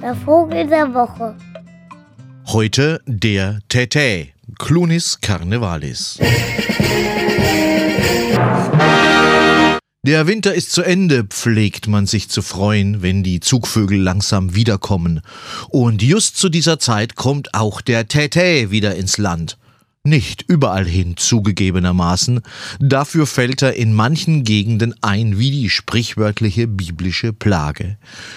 Der Vogel der Woche. Heute der Tete, Clunis carnevalis. Der Winter ist zu Ende, pflegt man sich zu freuen, wenn die Zugvögel langsam wiederkommen. Und just zu dieser Zeit kommt auch der Tete wieder ins Land. Nicht überall hin zugegebenermaßen, dafür fällt er in manchen Gegenden ein wie die sprichwörtliche biblische Plage.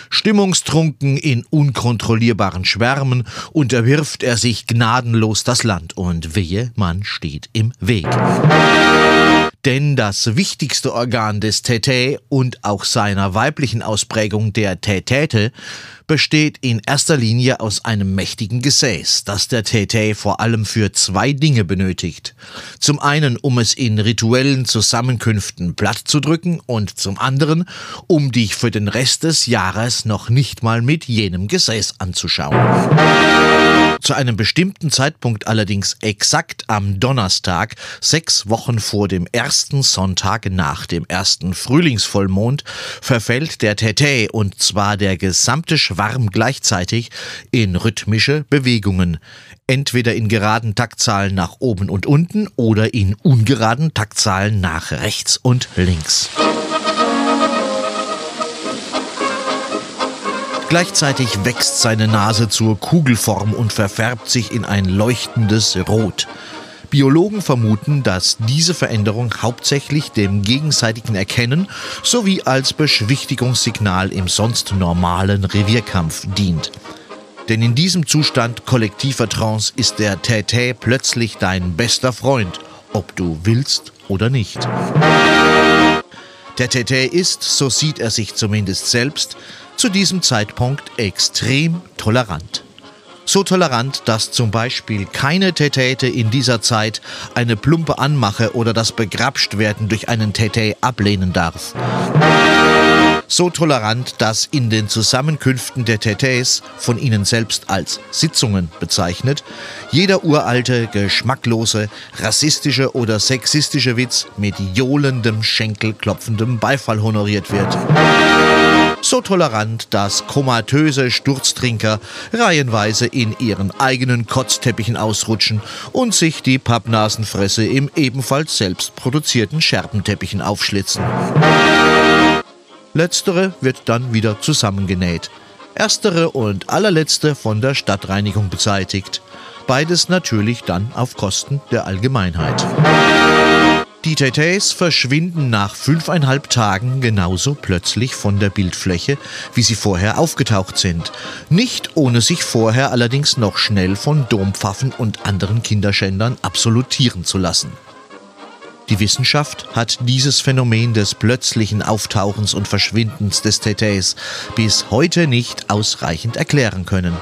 Stimmungstrunken in unkontrollierbaren Schwärmen unterwirft er sich gnadenlos das Land und wehe, man steht im Weg. Denn das wichtigste Organ des Tete und auch seiner weiblichen Ausprägung der Tätäte besteht in erster Linie aus einem mächtigen Gesäß, das der Tete vor allem für zwei Dinge benötigt. Zum einen, um es in rituellen Zusammenkünften platt zu drücken und zum anderen, um dich für den Rest des Jahres noch nicht mal mit jenem Gesäß anzuschauen. Zu einem bestimmten Zeitpunkt allerdings exakt am Donnerstag, sechs Wochen vor dem ersten Sonntag nach dem ersten Frühlingsvollmond, verfällt der Tete und zwar der gesamte Schwarm gleichzeitig in rhythmische Bewegungen. Entweder in geraden Taktzahlen nach oben und unten oder in ungeraden Taktzahlen nach rechts und links. Gleichzeitig wächst seine Nase zur Kugelform und verfärbt sich in ein leuchtendes Rot. Biologen vermuten, dass diese Veränderung hauptsächlich dem gegenseitigen Erkennen sowie als Beschwichtigungssignal im sonst normalen Revierkampf dient. Denn in diesem Zustand kollektiver Trance ist der Tätä plötzlich dein bester Freund, ob du willst oder nicht. Der Tätä ist, so sieht er sich zumindest selbst, zu diesem Zeitpunkt extrem tolerant. So tolerant, dass zum Beispiel keine Tätäte in dieser Zeit eine plumpe Anmache oder das Begrapschtwerden durch einen Tätä ablehnen darf. So tolerant, dass in den Zusammenkünften der Tätäs, von ihnen selbst als Sitzungen bezeichnet, jeder uralte, geschmacklose, rassistische oder sexistische Witz mit johlendem, schenkelklopfendem Beifall honoriert wird so tolerant, dass komatöse Sturztrinker reihenweise in ihren eigenen Kotzteppichen ausrutschen und sich die Pappnasenfresse im ebenfalls selbst produzierten Scherbenteppichen aufschlitzen. Letztere wird dann wieder zusammengenäht. Erstere und allerletzte von der Stadtreinigung beseitigt. Beides natürlich dann auf Kosten der Allgemeinheit. Die Teteis verschwinden nach fünfeinhalb Tagen genauso plötzlich von der Bildfläche, wie sie vorher aufgetaucht sind. Nicht ohne sich vorher allerdings noch schnell von Dompfaffen und anderen Kinderschändern absolutieren zu lassen. Die Wissenschaft hat dieses Phänomen des plötzlichen Auftauchens und Verschwindens des Teteis bis heute nicht ausreichend erklären können.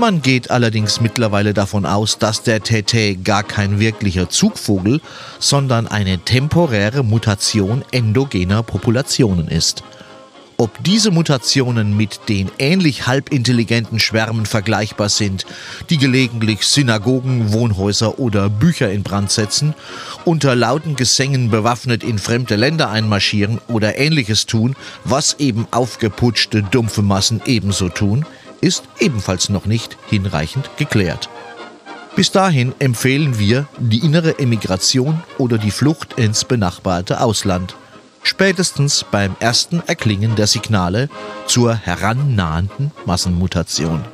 Man geht allerdings mittlerweile davon aus, dass der Tete gar kein wirklicher Zugvogel, sondern eine temporäre Mutation endogener Populationen ist. Ob diese Mutationen mit den ähnlich halbintelligenten Schwärmen vergleichbar sind, die gelegentlich Synagogen, Wohnhäuser oder Bücher in Brand setzen, unter lauten Gesängen bewaffnet in fremde Länder einmarschieren oder ähnliches tun, was eben aufgeputschte, dumpfe Massen ebenso tun, ist ebenfalls noch nicht hinreichend geklärt. Bis dahin empfehlen wir die innere Emigration oder die Flucht ins benachbarte Ausland. Spätestens beim ersten Erklingen der Signale zur herannahenden Massenmutation.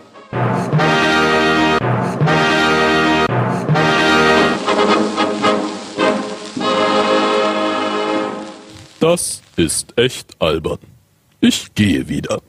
Das ist echt albern. Ich gehe wieder.